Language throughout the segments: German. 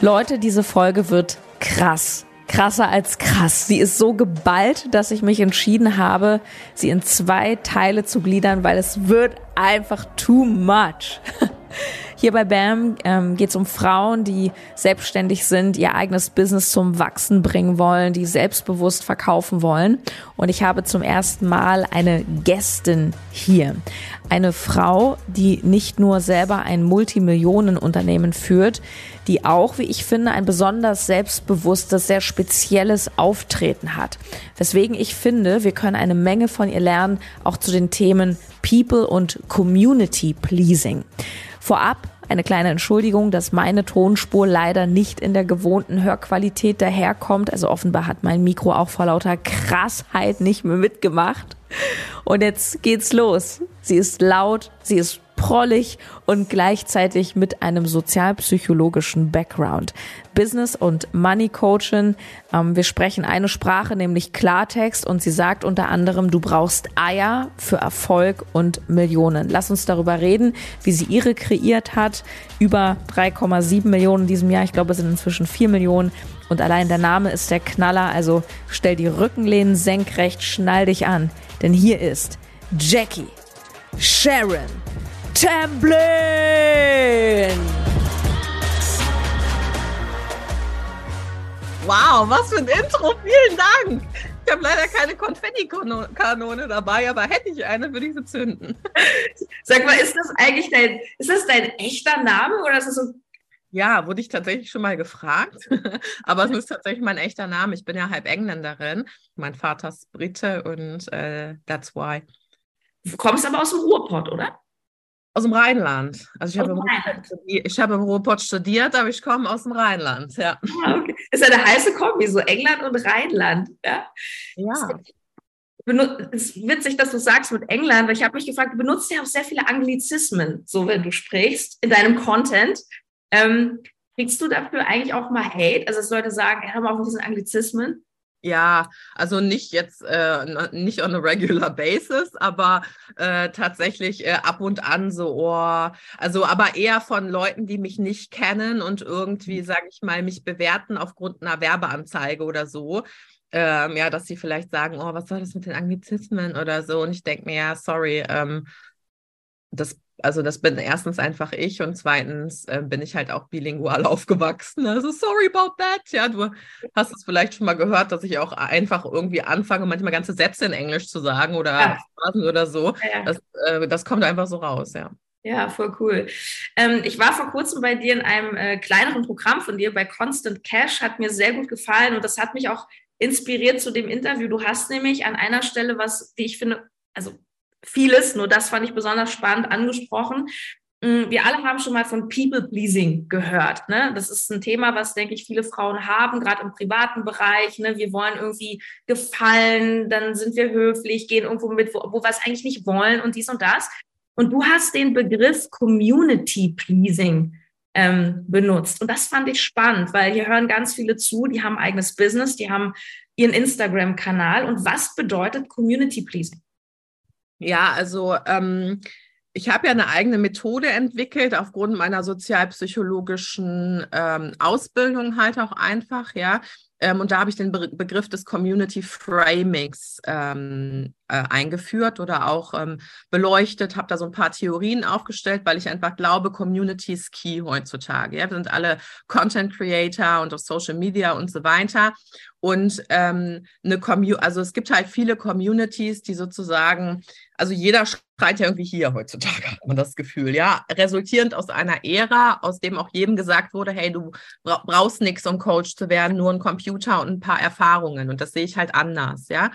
Leute, diese Folge wird krass. Krasser als krass. Sie ist so geballt, dass ich mich entschieden habe, sie in zwei Teile zu gliedern, weil es wird einfach too much. Hier bei BAM ähm, geht es um Frauen, die selbstständig sind, ihr eigenes Business zum Wachsen bringen wollen, die selbstbewusst verkaufen wollen. Und ich habe zum ersten Mal eine Gästin hier. Eine Frau, die nicht nur selber ein Multimillionenunternehmen führt, die auch, wie ich finde, ein besonders selbstbewusstes, sehr spezielles Auftreten hat. Weswegen ich finde, wir können eine Menge von ihr lernen, auch zu den Themen People und Community Pleasing. Vorab eine kleine Entschuldigung, dass meine Tonspur leider nicht in der gewohnten Hörqualität daherkommt. Also offenbar hat mein Mikro auch vor lauter Krassheit nicht mehr mitgemacht. Und jetzt geht's los. Sie ist laut, sie ist prollig und gleichzeitig mit einem sozialpsychologischen Background. Business und Money Coaching. Ähm, wir sprechen eine Sprache, nämlich Klartext und sie sagt unter anderem, du brauchst Eier für Erfolg und Millionen. Lass uns darüber reden, wie sie ihre kreiert hat. Über 3,7 Millionen in diesem Jahr. Ich glaube, es sind inzwischen 4 Millionen. Und allein der Name ist der Knaller. Also stell die Rückenlehnen senkrecht, schnall dich an. Denn hier ist Jackie Sharon Tamblin. Wow, was für ein Intro. Vielen Dank. Ich habe leider keine Konfetti-Kanone dabei, aber hätte ich eine, würde ich sie zünden. Sag mal, ist das eigentlich dein, ist das dein echter Name oder ist das so ja, wurde ich tatsächlich schon mal gefragt. Aber es ist tatsächlich mein echter Name. Ich bin ja halb Engländerin. Mein Vater ist Brite und äh, that's why. Du kommst aber aus dem Ruhrpott, oder? Aus dem Rheinland. Also ich habe, im ich habe im Ruhrpott studiert, aber ich komme aus dem Rheinland, ja. Ah, okay. Ist ja eine heiße Kombi, so England und Rheinland, ja. Ja. Es ist witzig, dass du sagst mit England, weil ich habe mich gefragt, du benutzt ja auch sehr viele Anglizismen, so wenn du sprichst, in deinem Content. Ähm, kriegst du dafür eigentlich auch mal Hate? Also, dass Leute sagen, hör mal auf mit diesen Anglizismen? Ja, also nicht jetzt, äh, nicht on a regular basis, aber äh, tatsächlich äh, ab und an so, oh, also aber eher von Leuten, die mich nicht kennen und irgendwie, mhm. sage ich mal, mich bewerten aufgrund einer Werbeanzeige oder so. Ähm, ja, dass sie vielleicht sagen, oh, was soll das mit den Anglizismen oder so. Und ich denke mir, ja, sorry, ähm, das also das bin erstens einfach ich und zweitens äh, bin ich halt auch bilingual aufgewachsen. Also sorry about that. Ja, du hast es vielleicht schon mal gehört, dass ich auch einfach irgendwie anfange, manchmal ganze Sätze in Englisch zu sagen oder ja. oder so. Ja, ja. Das, äh, das kommt einfach so raus, ja. Ja, voll cool. Ähm, ich war vor kurzem bei dir in einem äh, kleineren Programm von dir bei Constant Cash, hat mir sehr gut gefallen und das hat mich auch inspiriert zu dem Interview. Du hast nämlich an einer Stelle was, wie ich finde, also vieles, nur das fand ich besonders spannend angesprochen. Mm, wir alle haben schon mal von People-Pleasing gehört. Ne? Das ist ein Thema, was, denke ich, viele Frauen haben, gerade im privaten Bereich. Ne? Wir wollen irgendwie gefallen, dann sind wir höflich, gehen irgendwo mit, wo, wo wir es eigentlich nicht wollen und dies und das. Und du hast den Begriff Community-Pleasing ähm, benutzt. Und das fand ich spannend, weil hier hören ganz viele zu, die haben eigenes Business, die haben ihren Instagram-Kanal. Und was bedeutet Community-Pleasing? Ja, also ähm, ich habe ja eine eigene Methode entwickelt, aufgrund meiner sozialpsychologischen ähm, Ausbildung halt auch einfach, ja. Ähm, und da habe ich den Be Begriff des Community Framings ähm, äh, eingeführt oder auch ähm, beleuchtet, habe da so ein paar Theorien aufgestellt, weil ich einfach glaube, Community ist key heutzutage. Ja? Wir sind alle Content Creator und auf Social Media und so weiter. Und ähm, eine Community, also es gibt halt viele Communities, die sozusagen, also jeder schreit ja irgendwie hier heutzutage, hat man das Gefühl, ja, resultierend aus einer Ära, aus dem auch jedem gesagt wurde, hey, du brauchst nichts, um Coach zu werden, nur ein Computer und ein paar Erfahrungen. Und das sehe ich halt anders, ja.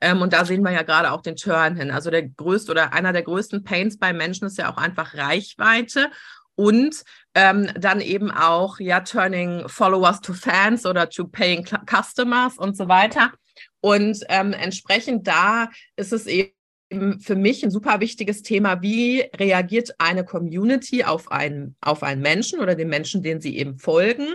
Ähm, und da sehen wir ja gerade auch den Turn hin. Also der größte oder einer der größten Pains bei Menschen ist ja auch einfach Reichweite und ähm, dann eben auch ja turning Followers to Fans oder to paying Customers und so weiter. Und ähm, entsprechend da ist es eben für mich ein super wichtiges Thema, wie reagiert eine Community auf einen, auf einen Menschen oder den Menschen, den sie eben folgen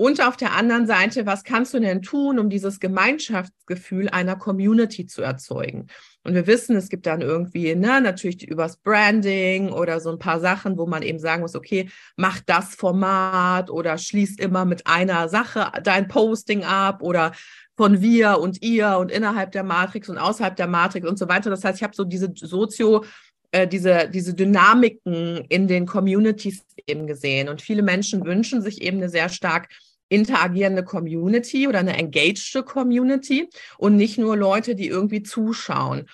Und auf der anderen Seite, was kannst du denn tun, um dieses Gemeinschaftsgefühl einer Community zu erzeugen? Und wir wissen, es gibt dann irgendwie, ne, natürlich übers Branding oder so ein paar Sachen, wo man eben sagen muss, okay, mach das Format oder schließ immer mit einer Sache dein Posting ab oder von wir und ihr und innerhalb der Matrix und außerhalb der Matrix und so weiter. Das heißt, ich habe so diese Sozio- äh, diese, diese Dynamiken in den Communities eben gesehen. Und viele Menschen wünschen sich eben eine sehr stark interagierende Community oder eine engaged Community und nicht nur Leute, die irgendwie zuschauen.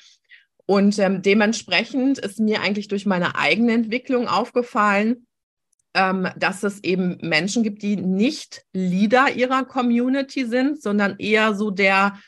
Und ähm, dementsprechend ist mir eigentlich durch meine eigene Entwicklung aufgefallen, ähm, dass es eben Menschen gibt, die nicht Leader ihrer Community sind, sondern eher so der,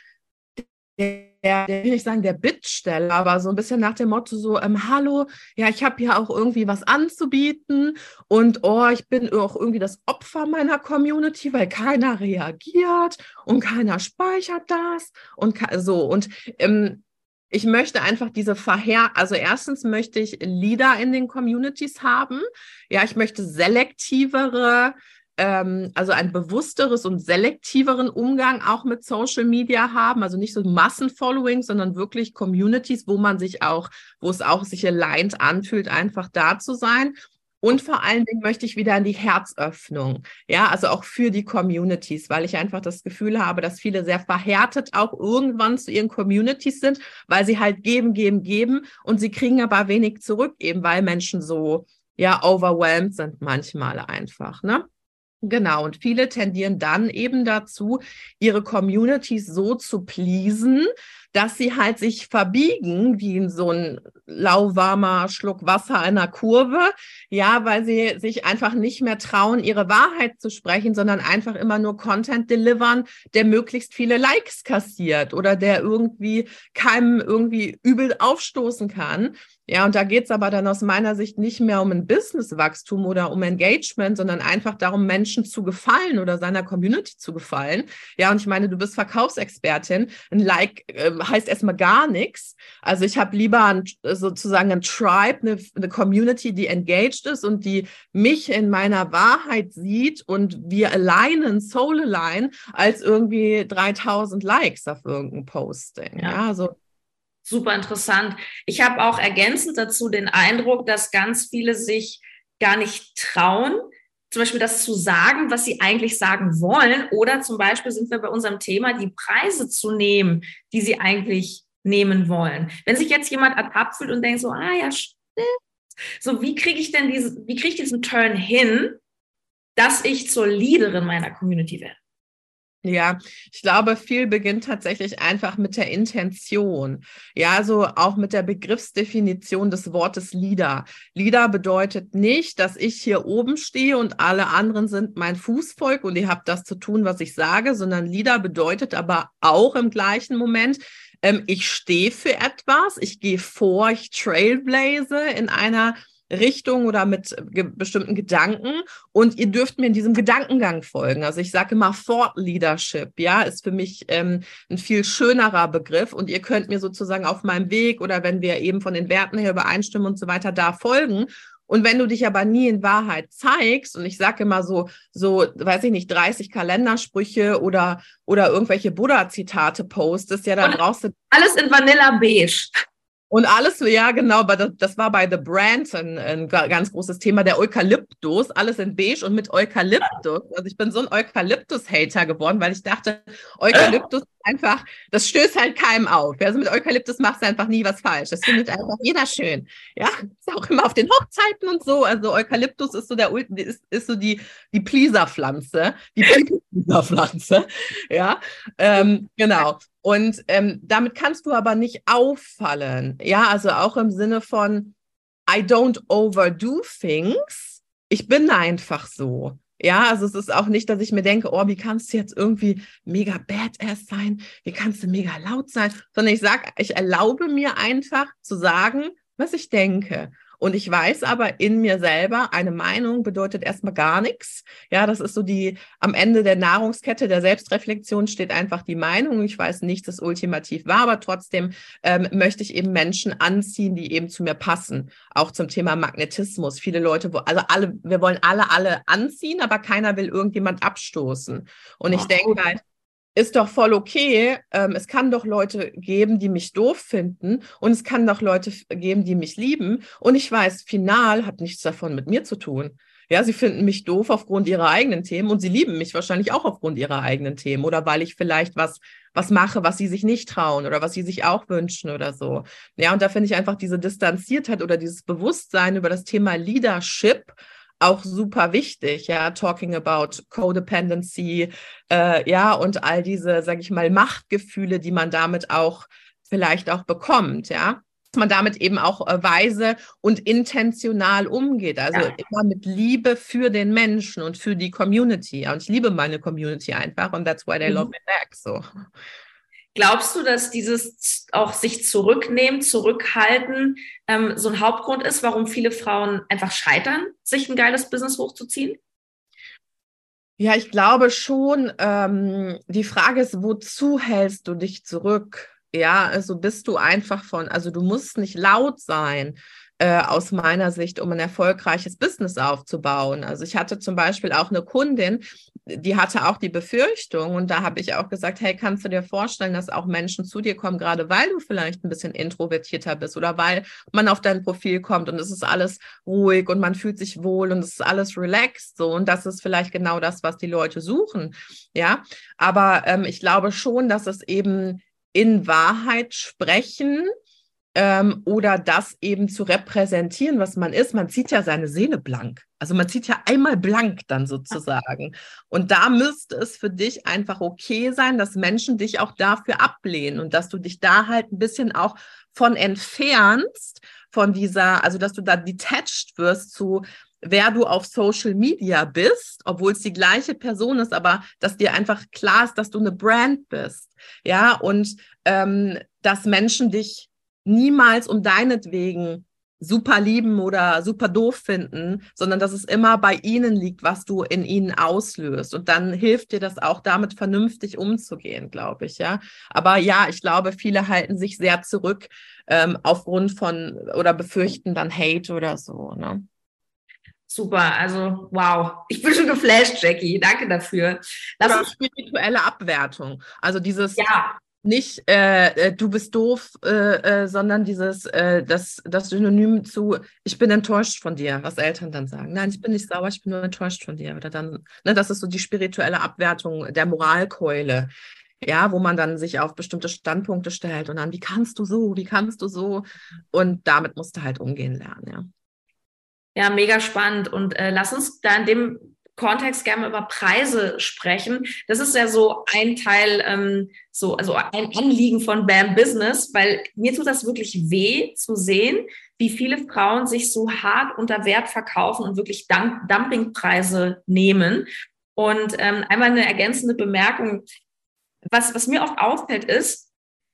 der der, der will ich sagen, der Bittsteller, aber so ein bisschen nach dem Motto so, ähm, hallo, ja, ich habe ja auch irgendwie was anzubieten und oh, ich bin auch irgendwie das Opfer meiner Community, weil keiner reagiert und keiner speichert das und so und ähm, ich möchte einfach diese Verher, also erstens möchte ich Leader in den Communities haben. Ja, ich möchte selektivere ähm, also ein bewussteres und selektiveren Umgang auch mit Social Media haben, also nicht so Massenfollowing, sondern wirklich Communities, wo man sich auch, wo es auch sich aligned anfühlt, einfach da zu sein. Und vor allen Dingen möchte ich wieder in die Herzöffnung, ja, also auch für die Communities, weil ich einfach das Gefühl habe, dass viele sehr verhärtet auch irgendwann zu ihren Communities sind, weil sie halt geben, geben, geben und sie kriegen aber wenig zurück, eben weil Menschen so, ja, overwhelmed sind manchmal einfach, ne? Genau, und viele tendieren dann eben dazu, ihre Communities so zu pleasen, dass sie halt sich verbiegen wie in so ein lauwarmer Schluck Wasser einer Kurve, ja, weil sie sich einfach nicht mehr trauen, ihre Wahrheit zu sprechen, sondern einfach immer nur Content delivern, der möglichst viele Likes kassiert oder der irgendwie keinem irgendwie übel aufstoßen kann. Ja, und da geht's aber dann aus meiner Sicht nicht mehr um ein Businesswachstum oder um Engagement, sondern einfach darum, Menschen zu gefallen oder seiner Community zu gefallen. Ja, und ich meine, du bist Verkaufsexpertin. Ein Like äh, heißt erstmal gar nichts. Also ich habe lieber ein, sozusagen ein Tribe, eine, eine Community, die engaged ist und die mich in meiner Wahrheit sieht und wir alignen, soul align, als irgendwie 3000 Likes auf irgendein Posting. Ja, ja also super interessant. Ich habe auch ergänzend dazu den Eindruck, dass ganz viele sich gar nicht trauen, zum Beispiel das zu sagen, was sie eigentlich sagen wollen. Oder zum Beispiel sind wir bei unserem Thema, die Preise zu nehmen, die sie eigentlich nehmen wollen. Wenn sich jetzt jemand ertappt fühlt und denkt so, ah ja, stimmt. So, wie kriege ich denn diesen, wie kriege ich diesen Turn hin, dass ich zur Leaderin meiner Community werde? Ja, ich glaube, viel beginnt tatsächlich einfach mit der Intention. Ja, so auch mit der Begriffsdefinition des Wortes Leader. Leader bedeutet nicht, dass ich hier oben stehe und alle anderen sind mein Fußvolk und ihr habt das zu tun, was ich sage, sondern Leader bedeutet aber auch im gleichen Moment, ähm, ich stehe für etwas, ich gehe vor, ich trailblaze in einer Richtung oder mit ge bestimmten Gedanken und ihr dürft mir in diesem Gedankengang folgen. Also ich sage immer Thought Leadership, ja, ist für mich ähm, ein viel schönerer Begriff und ihr könnt mir sozusagen auf meinem Weg oder wenn wir eben von den Werten her übereinstimmen und so weiter da folgen. Und wenn du dich aber nie in Wahrheit zeigst, und ich sage immer so, so, weiß ich nicht, 30 Kalendersprüche oder, oder irgendwelche Buddha-Zitate postest, ja, dann und brauchst du. Alles in Vanilla Beige. Und alles, ja, genau, das war bei The Brand ein, ein, ganz großes Thema, der Eukalyptus, alles in beige und mit Eukalyptus. Also ich bin so ein Eukalyptus-Hater geworden, weil ich dachte, Eukalyptus einfach, das stößt halt keinem auf. Also mit Eukalyptus machst du einfach nie was falsch. Das findet einfach jeder schön. Ja, ist auch immer auf den Hochzeiten und so. Also Eukalyptus ist so der ist, ist so die, die Pleaser-Pflanze, die Pleaser-Pflanze. Ja, ähm, genau. Und ähm, damit kannst du aber nicht auffallen. Ja, also auch im Sinne von I don't overdo things. Ich bin einfach so. Ja, also es ist auch nicht, dass ich mir denke, oh, wie kannst du jetzt irgendwie mega badass sein? Wie kannst du mega laut sein? Sondern ich sage, ich erlaube mir einfach zu sagen, was ich denke. Und ich weiß aber in mir selber, eine Meinung bedeutet erstmal gar nichts. Ja, das ist so die, am Ende der Nahrungskette der Selbstreflexion steht einfach die Meinung. Ich weiß nichts, das ultimativ war, aber trotzdem ähm, möchte ich eben Menschen anziehen, die eben zu mir passen. Auch zum Thema Magnetismus. Viele Leute, also alle, wir wollen alle, alle anziehen, aber keiner will irgendjemand abstoßen. Und ich denke halt, ist doch voll okay. Ähm, es kann doch Leute geben, die mich doof finden und es kann doch Leute geben, die mich lieben. Und ich weiß, final hat nichts davon mit mir zu tun. Ja, sie finden mich doof aufgrund ihrer eigenen Themen und sie lieben mich wahrscheinlich auch aufgrund ihrer eigenen Themen oder weil ich vielleicht was, was mache, was sie sich nicht trauen oder was sie sich auch wünschen oder so. Ja, und da finde ich einfach diese Distanziertheit oder dieses Bewusstsein über das Thema Leadership auch super wichtig, ja, talking about Codependency, äh, ja, und all diese, sage ich mal, Machtgefühle, die man damit auch vielleicht auch bekommt, ja dass man damit eben auch äh, weise und intentional umgeht. Also ja. immer mit Liebe für den Menschen und für die Community. Und ich liebe meine Community einfach und that's why they mhm. love me back. So. Glaubst du, dass dieses auch sich zurücknehmen, zurückhalten ähm, so ein Hauptgrund ist, warum viele Frauen einfach scheitern, sich ein geiles Business hochzuziehen? Ja, ich glaube schon. Ähm, die Frage ist, wozu hältst du dich zurück? Ja, also bist du einfach von, also du musst nicht laut sein äh, aus meiner Sicht, um ein erfolgreiches Business aufzubauen. Also ich hatte zum Beispiel auch eine Kundin, die hatte auch die Befürchtung und da habe ich auch gesagt, hey, kannst du dir vorstellen, dass auch Menschen zu dir kommen, gerade weil du vielleicht ein bisschen introvertierter bist oder weil man auf dein Profil kommt und es ist alles ruhig und man fühlt sich wohl und es ist alles relaxed so und das ist vielleicht genau das, was die Leute suchen, ja. Aber ähm, ich glaube schon, dass es eben in Wahrheit sprechen ähm, oder das eben zu repräsentieren, was man ist. Man zieht ja seine Seele blank. Also man zieht ja einmal blank dann sozusagen. Und da müsste es für dich einfach okay sein, dass Menschen dich auch dafür ablehnen und dass du dich da halt ein bisschen auch von entfernst, von dieser, also dass du da detached wirst zu, wer du auf Social Media bist, obwohl es die gleiche Person ist, aber dass dir einfach klar ist, dass du eine Brand bist. Ja, und ähm, dass Menschen dich niemals um deinetwegen super lieben oder super doof finden, sondern dass es immer bei ihnen liegt, was du in ihnen auslöst. Und dann hilft dir das auch, damit vernünftig umzugehen, glaube ich, ja. Aber ja, ich glaube, viele halten sich sehr zurück ähm, aufgrund von oder befürchten dann Hate oder so, ne? Super, also wow. Ich bin schon geflasht, Jackie. Danke dafür. Lass uns spirituelle Abwertung. Also dieses, ja nicht äh, äh, du bist doof, äh, äh, sondern dieses äh, das, das Synonym zu ich bin enttäuscht von dir, was Eltern dann sagen. Nein, ich bin nicht sauer, ich bin nur enttäuscht von dir. Oder dann, ne, das ist so die spirituelle Abwertung der Moralkeule. Ja, wo man dann sich auf bestimmte Standpunkte stellt und dann, wie kannst du so, wie kannst du so? Und damit musst du halt umgehen lernen, ja. Ja, mega spannend. Und äh, lass uns da in dem Kontext gerne über Preise sprechen. Das ist ja so ein Teil, ähm, so, also ein Anliegen von BAM Business, weil mir tut das wirklich weh zu sehen, wie viele Frauen sich so hart unter Wert verkaufen und wirklich Dumpingpreise nehmen. Und ähm, einmal eine ergänzende Bemerkung. Was, was mir oft auffällt, ist,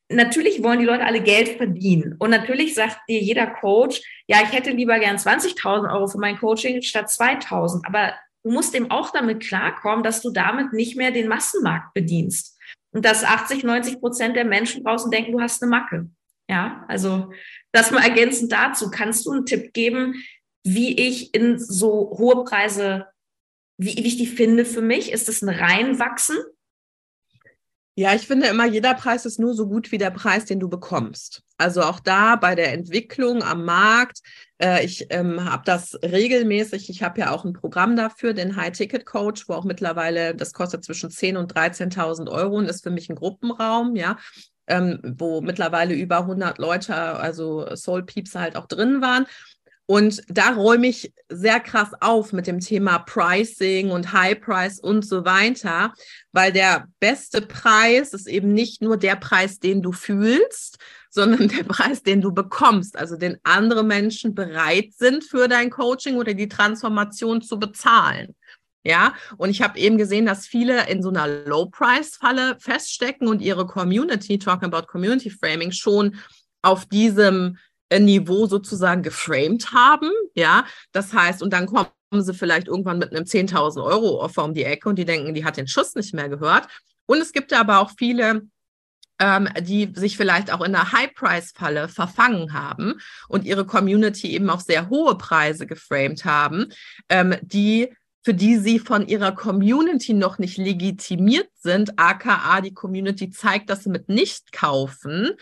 natürlich wollen die Leute alle Geld verdienen. Und natürlich sagt dir jeder Coach, ja, ich hätte lieber gern 20.000 Euro für mein Coaching statt 2.000. Aber du musst eben auch damit klarkommen, dass du damit nicht mehr den Massenmarkt bedienst. Und dass 80, 90 Prozent der Menschen draußen denken, du hast eine Macke. Ja, also das mal ergänzend dazu. Kannst du einen Tipp geben, wie ich in so hohe Preise, wie, wie ich die finde für mich? Ist es ein Reinwachsen? Ja, ich finde immer, jeder Preis ist nur so gut wie der Preis, den du bekommst. Also auch da bei der Entwicklung am Markt. Äh, ich ähm, habe das regelmäßig. Ich habe ja auch ein Programm dafür, den High-Ticket-Coach, wo auch mittlerweile, das kostet zwischen 10.000 und 13.000 Euro und ist für mich ein Gruppenraum, ja. Ähm, wo mittlerweile über 100 Leute, also Soul Peeps halt auch drin waren. Und da räume ich sehr krass auf mit dem Thema Pricing und High Price und so weiter, weil der beste Preis ist eben nicht nur der Preis, den du fühlst, sondern der Preis, den du bekommst, also den andere Menschen bereit sind für dein Coaching oder die Transformation zu bezahlen. Ja, und ich habe eben gesehen, dass viele in so einer Low-Price-Falle feststecken und ihre Community, talking about Community Framing, schon auf diesem Niveau sozusagen geframed haben. Ja, das heißt, und dann kommen sie vielleicht irgendwann mit einem 10.000 Euro Offer um die Ecke und die denken, die hat den Schuss nicht mehr gehört. Und es gibt aber auch viele, ähm, die sich vielleicht auch in einer High-Price-Falle verfangen haben und ihre Community eben auf sehr hohe Preise geframed haben, ähm, die für die sie von ihrer Community noch nicht legitimiert sind, aka die Community zeigt, dass sie mit nicht kaufen.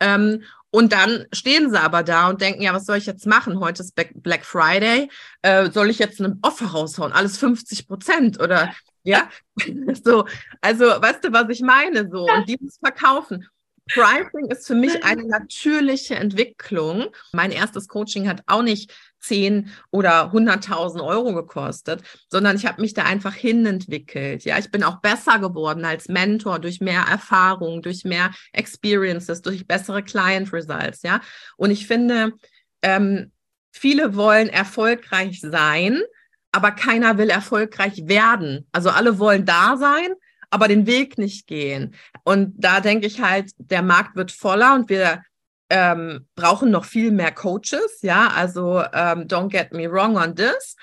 Ähm, und dann stehen sie aber da und denken, ja, was soll ich jetzt machen? Heute ist Black Friday. Äh, soll ich jetzt eine Offer raushauen? Alles 50 Prozent oder ja? so, also weißt du, was ich meine? So, und dieses Verkaufen. Pricing ist für mich eine natürliche Entwicklung. Mein erstes Coaching hat auch nicht 10 oder 100.000 Euro gekostet, sondern ich habe mich da einfach hinentwickelt. Ja, ich bin auch besser geworden als Mentor durch mehr Erfahrung, durch mehr Experiences, durch bessere Client Results. Ja, und ich finde, ähm, viele wollen erfolgreich sein, aber keiner will erfolgreich werden. Also alle wollen da sein, aber den Weg nicht gehen. Und da denke ich halt, der Markt wird voller und wir ähm, brauchen noch viel mehr Coaches, ja, also ähm, don't get me wrong on this.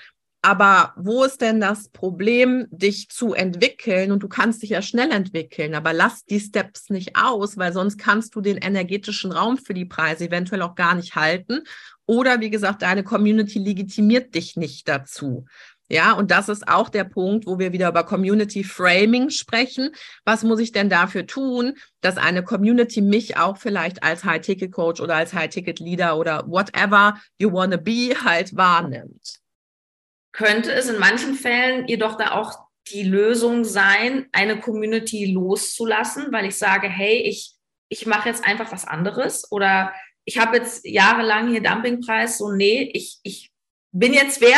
Aber wo ist denn das Problem, dich zu entwickeln? Und du kannst dich ja schnell entwickeln, aber lass die Steps nicht aus, weil sonst kannst du den energetischen Raum für die Preise eventuell auch gar nicht halten. Oder wie gesagt, deine Community legitimiert dich nicht dazu. Ja, und das ist auch der Punkt, wo wir wieder über Community Framing sprechen. Was muss ich denn dafür tun, dass eine Community mich auch vielleicht als High-Ticket-Coach oder als High-Ticket-Leader oder whatever you wanna be halt wahrnimmt? Könnte es in manchen Fällen jedoch da auch die Lösung sein, eine Community loszulassen, weil ich sage, hey, ich, ich mache jetzt einfach was anderes oder ich habe jetzt jahrelang hier Dumpingpreis, so nee, ich, ich bin jetzt wer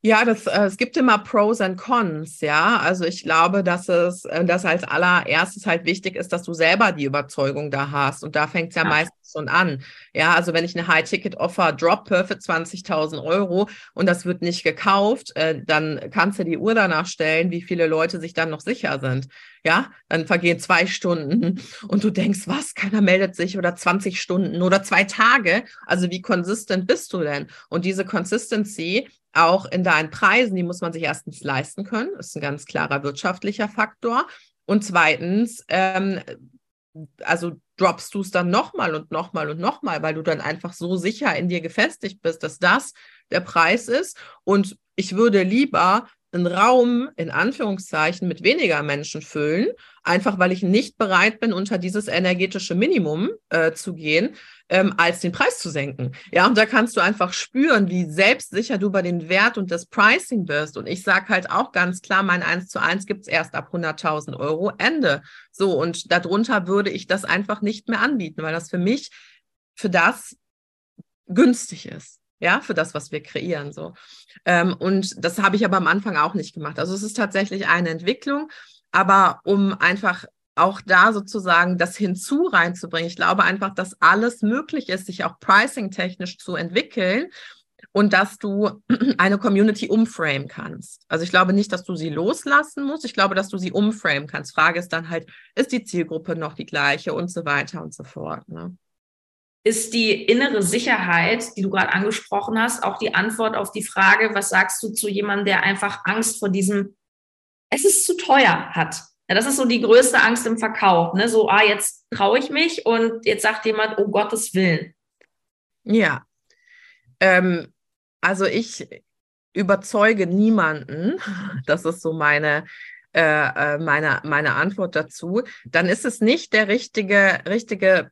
ja, das, äh, es gibt immer Pros und Cons, ja. Also ich glaube, dass es, äh, dass als allererstes halt wichtig ist, dass du selber die Überzeugung da hast. Und da fängt es ja, ja, meistens schon an. Ja, also wenn ich eine High-Ticket-Offer droppe für 20.000 Euro und das wird nicht gekauft, äh, dann kannst du die Uhr danach stellen, wie viele Leute sich dann noch sicher sind. Ja, dann vergehen zwei Stunden und du denkst, was, keiner meldet sich oder 20 Stunden oder zwei Tage. Also wie konsistent bist du denn? Und diese Consistency, auch in deinen Preisen, die muss man sich erstens leisten können, das ist ein ganz klarer wirtschaftlicher Faktor. Und zweitens, ähm, also droppst du es dann nochmal und nochmal und nochmal, weil du dann einfach so sicher in dir gefestigt bist, dass das der Preis ist. Und ich würde lieber einen Raum in Anführungszeichen mit weniger Menschen füllen, einfach weil ich nicht bereit bin, unter dieses energetische Minimum äh, zu gehen, ähm, als den Preis zu senken. Ja, und da kannst du einfach spüren, wie selbstsicher du über den Wert und das Pricing wirst. Und ich sage halt auch ganz klar, mein 1 zu 1 gibt es erst ab 100.000 Euro, Ende. So, und darunter würde ich das einfach nicht mehr anbieten, weil das für mich, für das günstig ist ja, für das, was wir kreieren. So. Ähm, und das habe ich aber am Anfang auch nicht gemacht. Also es ist tatsächlich eine Entwicklung, aber um einfach auch da sozusagen das hinzu reinzubringen. Ich glaube einfach, dass alles möglich ist, sich auch pricing-technisch zu entwickeln und dass du eine Community umframe kannst. Also ich glaube nicht, dass du sie loslassen musst. Ich glaube, dass du sie umframe kannst. Frage ist dann halt, ist die Zielgruppe noch die gleiche und so weiter und so fort. Ne? Ist die innere Sicherheit, die du gerade angesprochen hast, auch die Antwort auf die Frage, was sagst du zu jemandem, der einfach Angst vor diesem, es ist zu teuer hat. Ja, das ist so die größte Angst im Verkauf. Ne? So, ah, jetzt traue ich mich und jetzt sagt jemand, oh Gottes Willen. Ja. Ähm, also ich überzeuge niemanden, das ist so meine, äh, äh meine, meine Antwort dazu, dann ist es nicht der richtige, richtige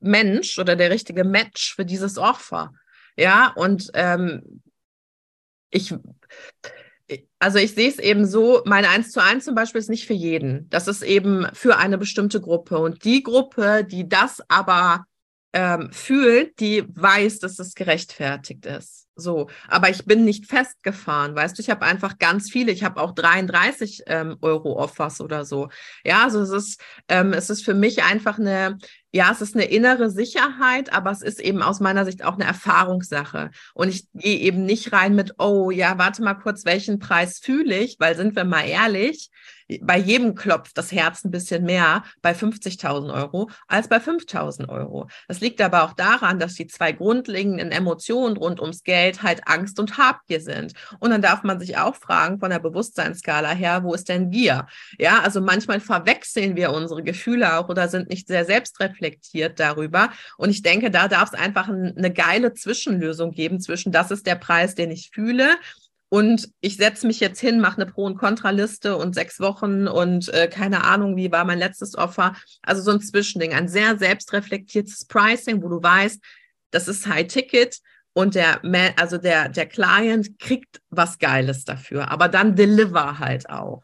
Mensch oder der richtige Match für dieses Opfer. Ja, und ähm, ich, also ich sehe es eben so, meine 1 zu 1 zum Beispiel ist nicht für jeden. Das ist eben für eine bestimmte Gruppe. Und die Gruppe, die das aber ähm, fühlt, die weiß, dass es gerechtfertigt ist. So, aber ich bin nicht festgefahren, weißt du, ich habe einfach ganz viele, ich habe auch 33 ähm, Euro Offers oder so. Ja, also es ist, ähm, es ist für mich einfach eine, ja, es ist eine innere Sicherheit, aber es ist eben aus meiner Sicht auch eine Erfahrungssache. Und ich gehe eben nicht rein mit, oh ja, warte mal kurz, welchen Preis fühle ich, weil sind wir mal ehrlich, bei jedem klopft das Herz ein bisschen mehr bei 50.000 Euro als bei 5.000 Euro. Das liegt aber auch daran, dass die zwei grundlegenden Emotionen rund ums Geld halt Angst und Habgier sind. Und dann darf man sich auch fragen von der Bewusstseinsskala her, wo ist denn Gier? Ja, also manchmal verwechseln wir unsere Gefühle auch oder sind nicht sehr selbstreflektiert darüber. Und ich denke, da darf es einfach eine geile Zwischenlösung geben zwischen, das ist der Preis, den ich fühle und ich setze mich jetzt hin, mache eine Pro- und Kontraliste und sechs Wochen und äh, keine Ahnung, wie war mein letztes Offer. Also so ein Zwischending, ein sehr selbstreflektiertes Pricing, wo du weißt, das ist High Ticket und der, also der, der Client kriegt was Geiles dafür, aber dann deliver halt auch.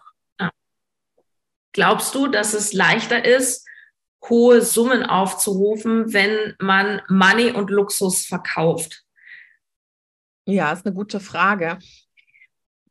Glaubst du, dass es leichter ist, hohe Summen aufzurufen, wenn man Money und Luxus verkauft? Ja, ist eine gute Frage.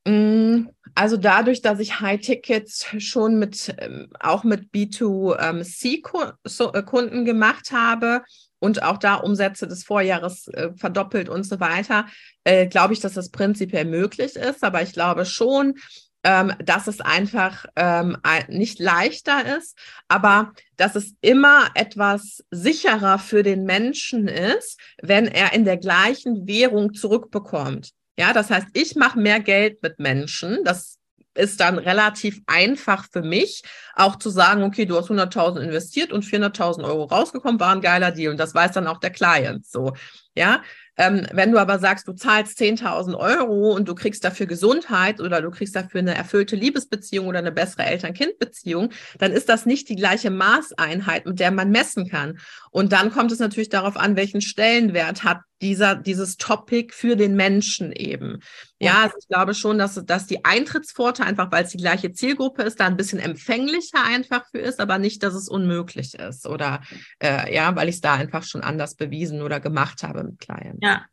Mm, also dadurch, dass ich High Tickets schon mit ähm, auch mit B2C-Kunden äh, gemacht habe und auch da Umsätze des Vorjahres äh, verdoppelt und so weiter, äh, glaube ich, dass das prinzipiell möglich ist. Aber ich glaube schon, ähm, dass es einfach ähm, nicht leichter ist, aber dass es immer etwas sicherer für den Menschen ist, wenn er in der gleichen Währung zurückbekommt. Ja, das heißt, ich mache mehr Geld mit Menschen. Das ist dann relativ einfach für mich, auch zu sagen, okay, du hast 100.000 investiert und 400.000 Euro rausgekommen, war ein geiler Deal. Und das weiß dann auch der Client so. Ja, ähm, wenn du aber sagst, du zahlst 10.000 Euro und du kriegst dafür Gesundheit oder du kriegst dafür eine erfüllte Liebesbeziehung oder eine bessere Eltern-Kind-Beziehung, dann ist das nicht die gleiche Maßeinheit, mit der man messen kann. Und dann kommt es natürlich darauf an, welchen Stellenwert hat dieser, dieses Topic für den Menschen eben. Ja, also ich glaube schon, dass, dass die Eintrittspforte einfach, weil es die gleiche Zielgruppe ist, da ein bisschen empfänglicher einfach für ist, aber nicht, dass es unmöglich ist oder äh, ja, weil ich es da einfach schon anders bewiesen oder gemacht habe mit Clients. Ja.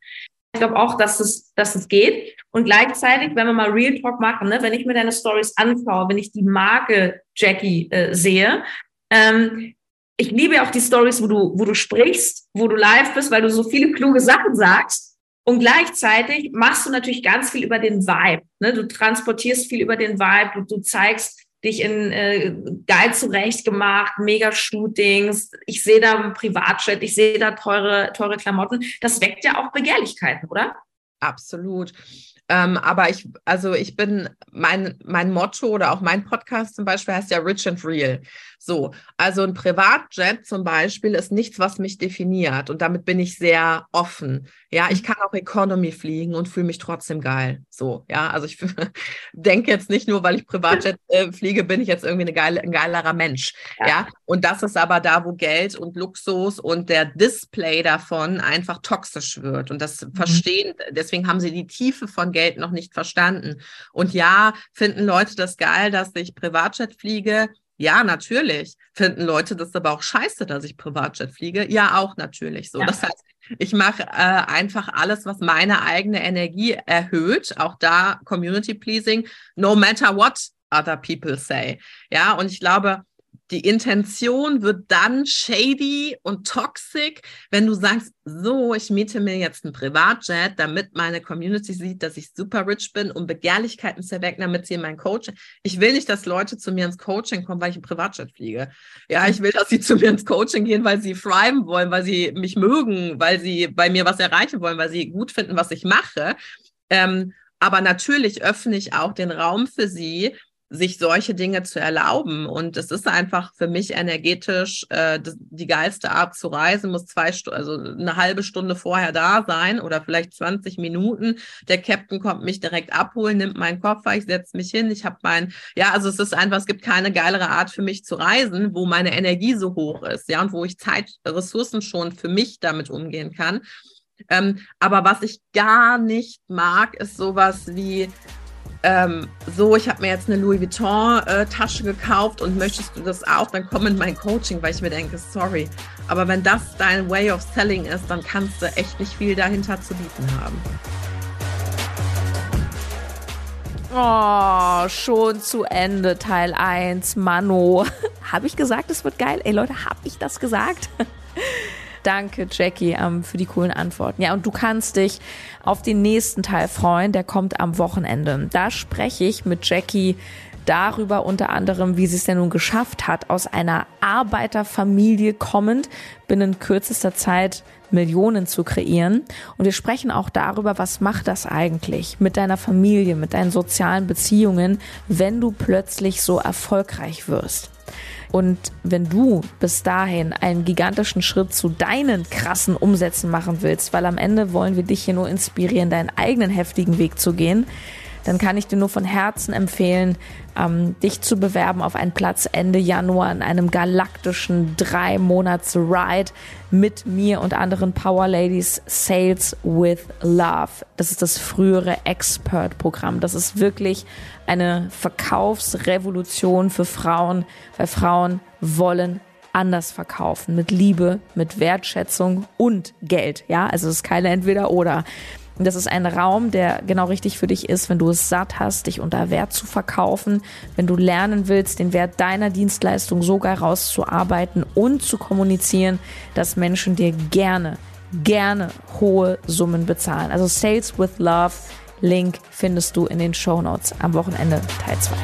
Ich glaube auch, dass es, dass es geht. Und gleichzeitig, wenn wir mal Real Talk machen, ne, wenn ich mir deine Stories anschaue, wenn ich die Marke Jackie äh, sehe, ähm, ich liebe auch die Stories, wo du, wo du sprichst, wo du live bist, weil du so viele kluge Sachen sagst. Und gleichzeitig machst du natürlich ganz viel über den Vibe. Ne? Du transportierst viel über den Vibe. Du, du zeigst dich in äh, geil zurechtgemacht, mega Shootings. Ich sehe da einen Privatjet, ich sehe da teure, teure Klamotten. Das weckt ja auch Begehrlichkeiten, oder? Absolut. Ähm, aber ich, also ich bin, mein, mein Motto oder auch mein Podcast zum Beispiel heißt ja Rich and Real. So, also ein Privatjet zum Beispiel ist nichts, was mich definiert und damit bin ich sehr offen. Ja, ich mhm. kann auch Economy fliegen und fühle mich trotzdem geil. So, ja, also ich denke jetzt nicht nur, weil ich Privatjet äh, fliege, bin ich jetzt irgendwie eine geile, ein geilerer Mensch. Ja. ja, und das ist aber da, wo Geld und Luxus und der Display davon einfach toxisch wird und das mhm. verstehen, deswegen haben sie die Tiefe von Geld noch nicht verstanden. Und ja, finden Leute das geil, dass ich Privatjet fliege ja, natürlich. Finden Leute das aber auch scheiße, dass ich Privatjet fliege? Ja, auch natürlich so. Ja. Das heißt, ich mache äh, einfach alles, was meine eigene Energie erhöht. Auch da Community Pleasing, no matter what other people say. Ja, und ich glaube, die Intention wird dann shady und toxic, wenn du sagst, so, ich miete mir jetzt einen Privatjet, damit meine Community sieht, dass ich super rich bin, um Begehrlichkeiten zu erwecken, damit sie in mein Coaching. Ich will nicht, dass Leute zu mir ins Coaching kommen, weil ich einen Privatjet fliege. Ja, ich will, dass sie zu mir ins Coaching gehen, weil sie thriven wollen, weil sie mich mögen, weil sie bei mir was erreichen wollen, weil sie gut finden, was ich mache. Ähm, aber natürlich öffne ich auch den Raum für sie, sich solche Dinge zu erlauben. Und es ist einfach für mich energetisch äh, die geilste Art zu reisen, muss zwei Stunden, also eine halbe Stunde vorher da sein oder vielleicht 20 Minuten. Der Captain kommt mich direkt abholen, nimmt meinen Koffer, ich setze mich hin, ich habe mein, ja, also es ist einfach, es gibt keine geilere Art für mich zu reisen, wo meine Energie so hoch ist, ja, und wo ich Zeit, Ressourcen schon für mich damit umgehen kann. Ähm, aber was ich gar nicht mag, ist sowas wie, ähm, so, ich habe mir jetzt eine Louis Vuitton-Tasche äh, gekauft und möchtest du das auch, dann komm in mein Coaching, weil ich mir denke, sorry. Aber wenn das dein Way of Selling ist, dann kannst du echt nicht viel dahinter zu bieten haben. Oh, schon zu Ende, Teil 1. Mano. habe ich gesagt, es wird geil? Ey Leute, habe ich das gesagt? Danke, Jackie, ähm, für die coolen Antworten. Ja, und du kannst dich auf den nächsten Teil freuen, der kommt am Wochenende. Da spreche ich mit Jackie darüber unter anderem, wie sie es denn nun geschafft hat, aus einer Arbeiterfamilie kommend binnen kürzester Zeit Millionen zu kreieren. Und wir sprechen auch darüber, was macht das eigentlich mit deiner Familie, mit deinen sozialen Beziehungen, wenn du plötzlich so erfolgreich wirst. Und wenn du bis dahin einen gigantischen Schritt zu deinen krassen Umsätzen machen willst, weil am Ende wollen wir dich hier nur inspirieren, deinen eigenen heftigen Weg zu gehen, dann kann ich dir nur von Herzen empfehlen, ähm, dich zu bewerben auf einen Platz Ende Januar in einem galaktischen drei Monats Ride mit mir und anderen Power Ladies Sales with Love. Das ist das frühere Expert Programm. Das ist wirklich eine Verkaufsrevolution für Frauen, weil Frauen wollen anders verkaufen, mit Liebe, mit Wertschätzung und Geld. Ja, also es ist keine entweder oder. Das ist ein Raum, der genau richtig für dich ist, wenn du es satt hast, dich unter Wert zu verkaufen, wenn du lernen willst, den Wert deiner Dienstleistung sogar rauszuarbeiten und zu kommunizieren, dass Menschen dir gerne, gerne hohe Summen bezahlen. Also Sales with Love, Link findest du in den Show Notes am Wochenende Teil 2.